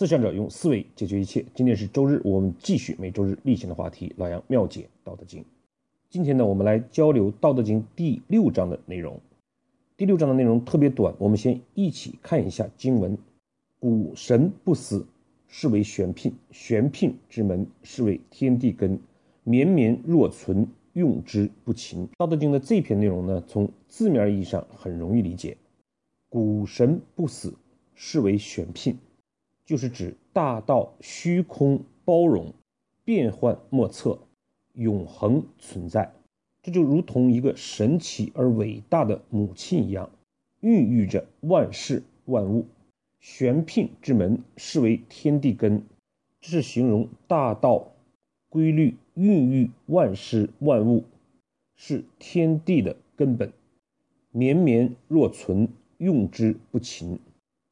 思想者用思维解决一切。今天是周日，我们继续每周日例行的话题——老杨妙解《道德经》。今天呢，我们来交流《道德经》第六章的内容。第六章的内容特别短，我们先一起看一下经文：“古神不死，是为玄牝；玄牝之门，是为天地根。绵绵若存，用之不勤。”《道德经》的这篇内容呢，从字面意义上很容易理解：“古神不死，是为玄牝。”就是指大道虚空包容，变幻莫测，永恒存在。这就如同一个神奇而伟大的母亲一样，孕育着万事万物。玄牝之门，是为天地根。这是形容大道规律孕育万事万物，是天地的根本。绵绵若存，用之不勤。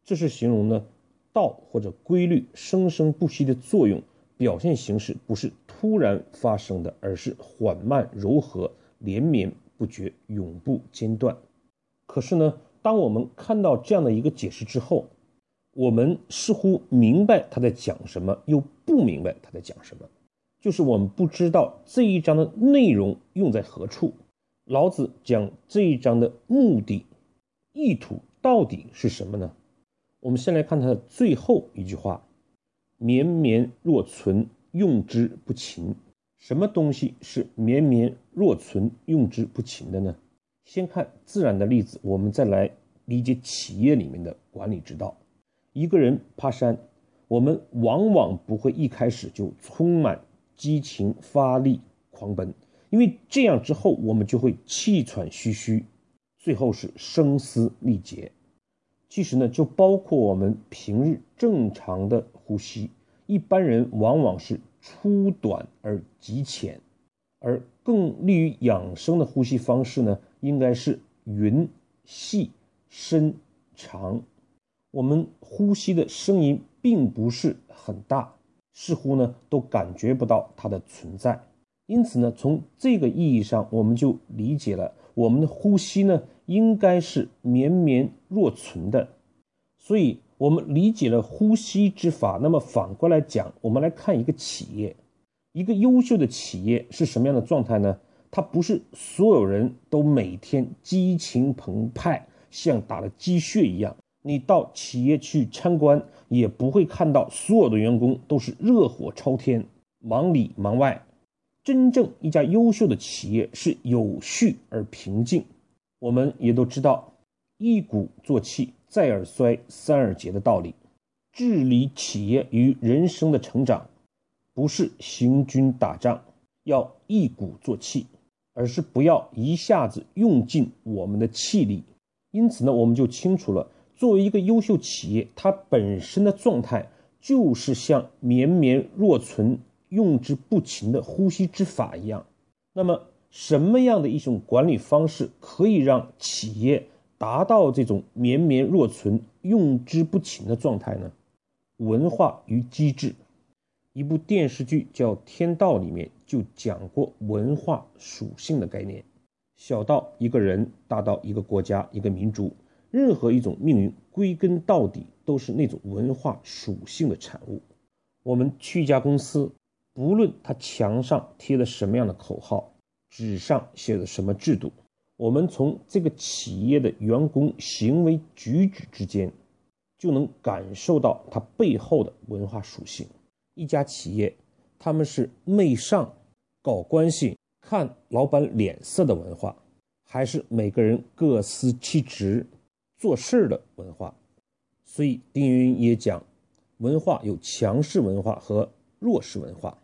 这是形容呢。道或者规律生生不息的作用，表现形式不是突然发生的，而是缓慢柔和、连绵不绝、永不间断。可是呢，当我们看到这样的一个解释之后，我们似乎明白他在讲什么，又不明白他在讲什么。就是我们不知道这一章的内容用在何处，老子讲这一章的目的、意图到底是什么呢？我们先来看它的最后一句话：“绵绵若存，用之不勤。”什么东西是绵绵若存、用之不勤的呢？先看自然的例子，我们再来理解企业里面的管理之道。一个人爬山，我们往往不会一开始就充满激情、发力、狂奔，因为这样之后我们就会气喘吁吁，最后是声嘶力竭。其实呢，就包括我们平日正常的呼吸，一般人往往是粗短而极浅，而更利于养生的呼吸方式呢，应该是匀、细、深、长。我们呼吸的声音并不是很大，似乎呢都感觉不到它的存在。因此呢，从这个意义上，我们就理解了我们的呼吸呢。应该是绵绵若存的，所以我们理解了呼吸之法。那么反过来讲，我们来看一个企业，一个优秀的企业是什么样的状态呢？它不是所有人都每天激情澎湃，像打了鸡血一样。你到企业去参观，也不会看到所有的员工都是热火朝天，忙里忙外。真正一家优秀的企业是有序而平静。我们也都知道，一鼓作气，再而衰，三而竭的道理。治理企业与人生的成长，不是行军打仗要一鼓作气，而是不要一下子用尽我们的气力。因此呢，我们就清楚了，作为一个优秀企业，它本身的状态就是像绵绵若存、用之不勤的呼吸之法一样。那么。什么样的一种管理方式可以让企业达到这种绵绵若存、用之不勤的状态呢？文化与机制，一部电视剧叫《天道》里面就讲过文化属性的概念。小到一个人，大到一个国家、一个民族，任何一种命运，归根到底都是那种文化属性的产物。我们去一家公司，不论它墙上贴了什么样的口号。纸上写的什么制度？我们从这个企业的员工行为举止之间，就能感受到它背后的文化属性。一家企业，他们是媚上、搞关系、看老板脸色的文化，还是每个人各司其职、做事的文化？所以丁云也讲，文化有强势文化和弱势文化。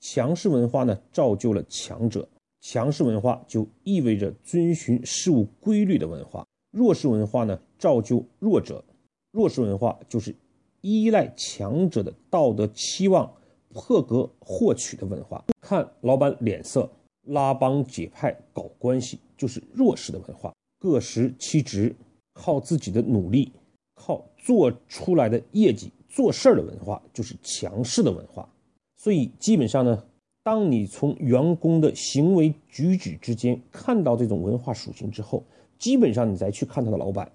强势文化呢，造就了强者。强势文化就意味着遵循事物规律的文化，弱势文化呢造就弱者，弱势文化就是依赖强者的道德期望破格获取的文化。看老板脸色，拉帮结派搞关系就是弱势的文化，各司其职，靠自己的努力，靠做出来的业绩做事儿的文化就是强势的文化。所以基本上呢。当你从员工的行为举止之间看到这种文化属性之后，基本上你再去看他的老板，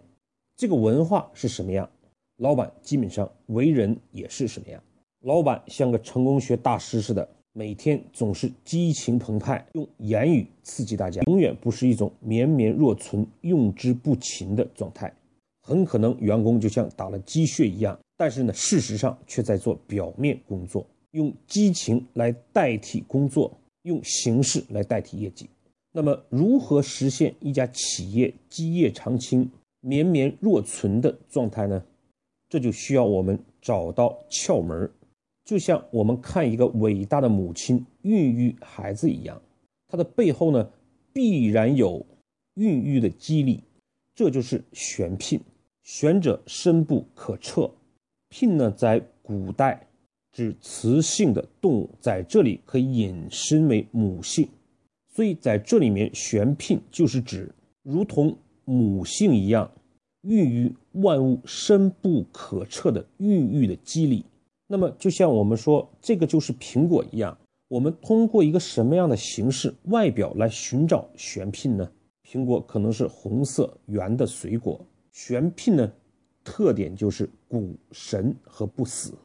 这个文化是什么样，老板基本上为人也是什么样？老板像个成功学大师似的，每天总是激情澎湃，用言语刺激大家，永远不是一种绵绵若存、用之不勤的状态。很可能员工就像打了鸡血一样，但是呢，事实上却在做表面工作，用激情来代替工作，用形式来代替业绩。那么，如何实现一家企业基业长青、绵绵若存的状态呢？这就需要我们找到窍门就像我们看一个伟大的母亲孕育孩子一样，它的背后呢，必然有孕育的激励，这就是玄牝。玄者深不可测，牝呢，在古代指雌性的动物，在这里可以引申为母性，所以在这里面，玄牝就是指如同母性一样，孕育万物深不可测的孕育的机理。那么，就像我们说这个就是苹果一样，我们通过一个什么样的形式、外表来寻找玄牝呢？苹果可能是红色圆的水果。玄牝呢，特点就是古神和不死。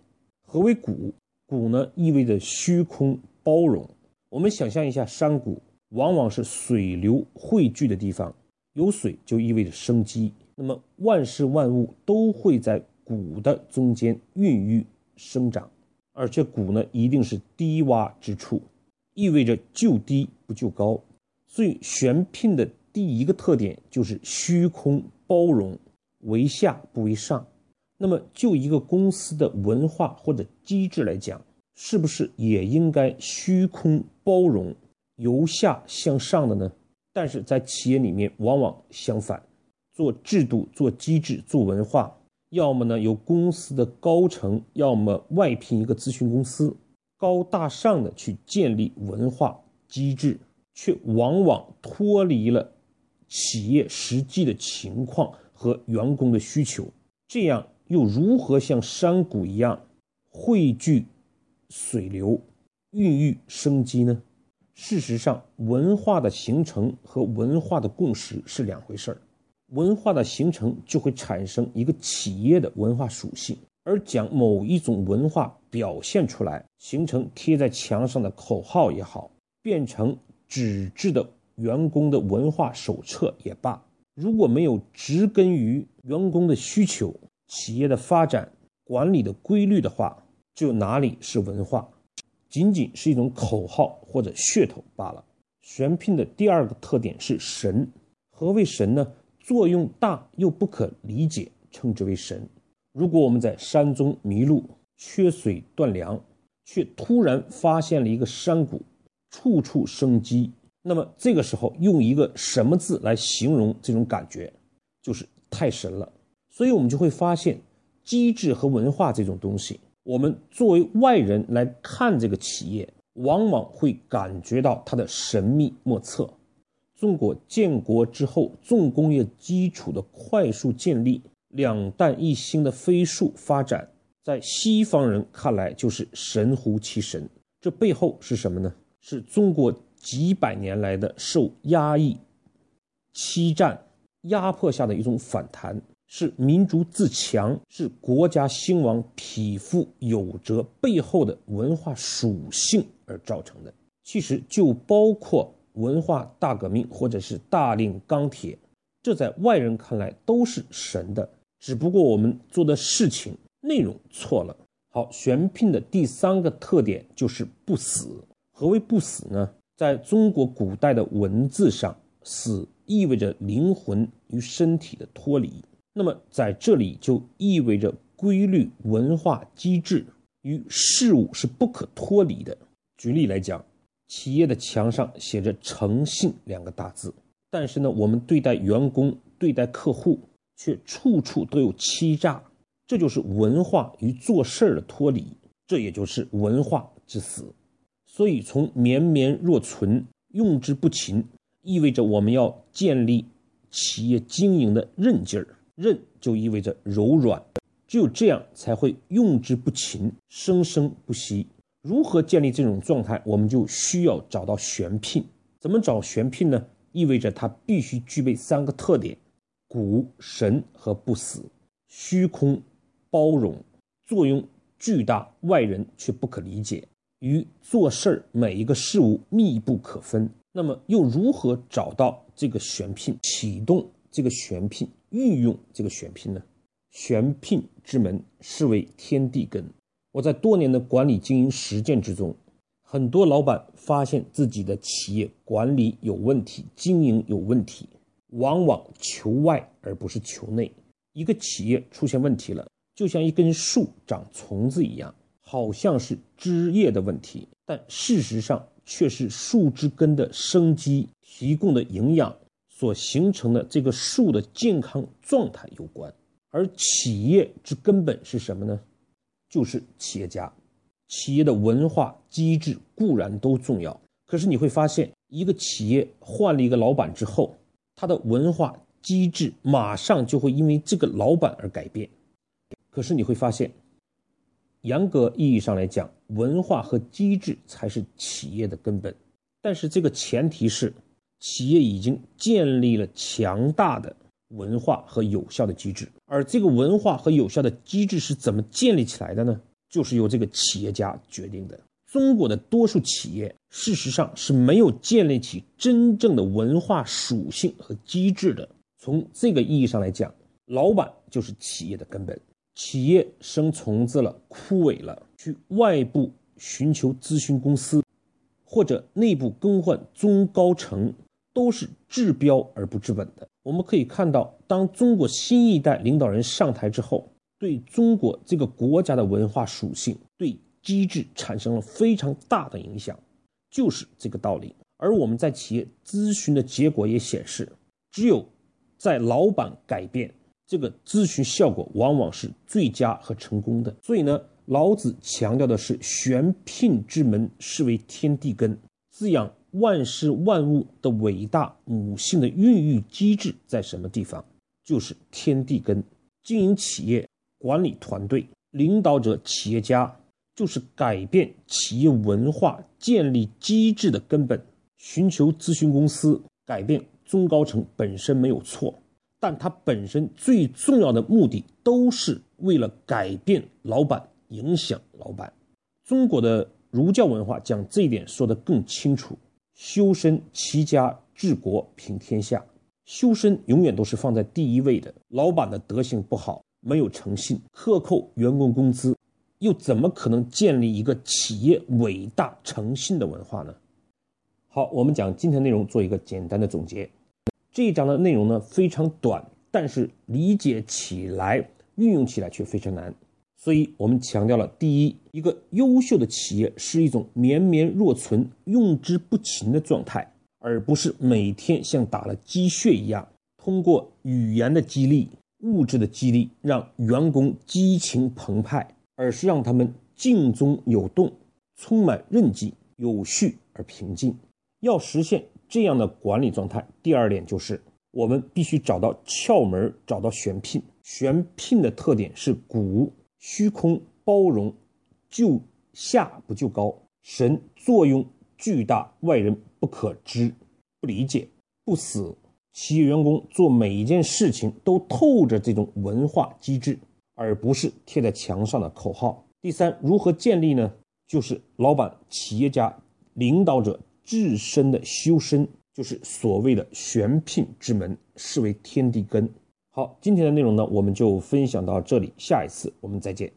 何为谷？谷呢意味着虚空包容。我们想象一下，山谷往往是水流汇聚的地方，有水就意味着生机。那么万事万物都会在谷的中间孕育生长，而且谷呢一定是低洼之处，意味着就低不就高。所以玄牝的第一个特点就是虚空。包容为下不为上，那么就一个公司的文化或者机制来讲，是不是也应该虚空包容，由下向上的呢？但是在企业里面往往相反，做制度、做机制、做文化，要么呢由公司的高层，要么外聘一个咨询公司，高大上的去建立文化机制，却往往脱离了。企业实际的情况和员工的需求，这样又如何像山谷一样汇聚水流、孕育生机呢？事实上，文化的形成和文化的共识是两回事儿。文化的形成就会产生一个企业的文化属性，而将某一种文化表现出来，形成贴在墙上的口号也好，变成纸质的。员工的文化手册也罢，如果没有植根于员工的需求、企业的发展、管理的规律的话，就哪里是文化，仅仅是一种口号或者噱头罢了。玄牝的第二个特点是神。何谓神呢？作用大又不可理解，称之为神。如果我们在山中迷路、缺水断粮，却突然发现了一个山谷，处处生机。那么这个时候用一个什么字来形容这种感觉，就是太神了。所以我们就会发现，机制和文化这种东西，我们作为外人来看这个企业，往往会感觉到它的神秘莫测。中国建国之后，重工业基础的快速建立，两弹一星的飞速发展，在西方人看来就是神乎其神。这背后是什么呢？是中国。几百年来的受压抑、欺占、压迫下的一种反弹，是民族自强、是国家兴亡、匹夫有责背后的文化属性而造成的。其实就包括文化大革命或者是大炼钢铁，这在外人看来都是神的，只不过我们做的事情内容错了。好，玄牝的第三个特点就是不死。何为不死呢？在中国古代的文字上，死意味着灵魂与身体的脱离。那么在这里就意味着规律、文化机制与事物是不可脱离的。举例来讲，企业的墙上写着“诚信”两个大字，但是呢，我们对待员工、对待客户却处处都有欺诈，这就是文化与做事儿的脱离，这也就是文化之死。所以，从绵绵若存、用之不勤，意味着我们要建立企业经营的韧劲儿。韧就意味着柔软，只有这样才会用之不勤、生生不息。如何建立这种状态？我们就需要找到玄牝。怎么找玄牝呢？意味着它必须具备三个特点：古、神和不死。虚空包容，作用巨大，外人却不可理解，与做事儿每一个事物密不可分。那么，又如何找到这个玄牝，启动这个选聘，运用这个选聘呢？选聘之门，是为天地根。我在多年的管理经营实践之中，很多老板发现自己的企业管理有问题，经营有问题，往往求外而不是求内。一个企业出现问题了，就像一根树长虫子一样，好像是枝叶的问题，但事实上却是树枝根的生机提供的营养所形成的这个树的健康状态有关。而企业之根本是什么呢？就是企业家。企业的文化机制固然都重要，可是你会发现，一个企业换了一个老板之后，他的文化机制马上就会因为这个老板而改变。可是你会发现，严格意义上来讲，文化和机制才是企业的根本。但是这个前提是，企业已经建立了强大的。文化和有效的机制，而这个文化和有效的机制是怎么建立起来的呢？就是由这个企业家决定的。中国的多数企业事实上是没有建立起真正的文化属性和机制的。从这个意义上来讲，老板就是企业的根本。企业生虫子了、枯萎了，去外部寻求咨询公司，或者内部更换中高层。都是治标而不治本的。我们可以看到，当中国新一代领导人上台之后，对中国这个国家的文化属性、对机制产生了非常大的影响，就是这个道理。而我们在企业咨询的结果也显示，只有在老板改变，这个咨询效果往往是最佳和成功的。所以呢，老子强调的是选聘之门，是为天地根，滋养。万事万物的伟大母性的孕育机制在什么地方？就是天地根。经营企业、管理团队、领导者、企业家，就是改变企业文化、建立机制的根本。寻求咨询公司、改变中高层本身没有错，但它本身最重要的目的都是为了改变老板、影响老板。中国的儒教文化将这一点说得更清楚。修身齐家治国平天下，修身永远都是放在第一位的。老板的德行不好，没有诚信，克扣员工工资，又怎么可能建立一个企业伟大诚信的文化呢？好，我们讲今天内容做一个简单的总结。这一章的内容呢非常短，但是理解起来、运用起来却非常难。所以我们强调了：第一，一个优秀的企业是一种绵绵若存、用之不勤的状态，而不是每天像打了鸡血一样，通过语言的激励、物质的激励让员工激情澎湃，而是让他们静中有动，充满韧劲，有序而平静。要实现这样的管理状态，第二点就是我们必须找到窍门，找到选聘。选聘的特点是鼓。虚空包容，就下不就高，神作用巨大，外人不可知、不理解、不死。企业员工做每一件事情都透着这种文化机制，而不是贴在墙上的口号。第三，如何建立呢？就是老板、企业家、领导者自身的修身，就是所谓的选聘之门，视为天地根。好，今天的内容呢，我们就分享到这里，下一次我们再见。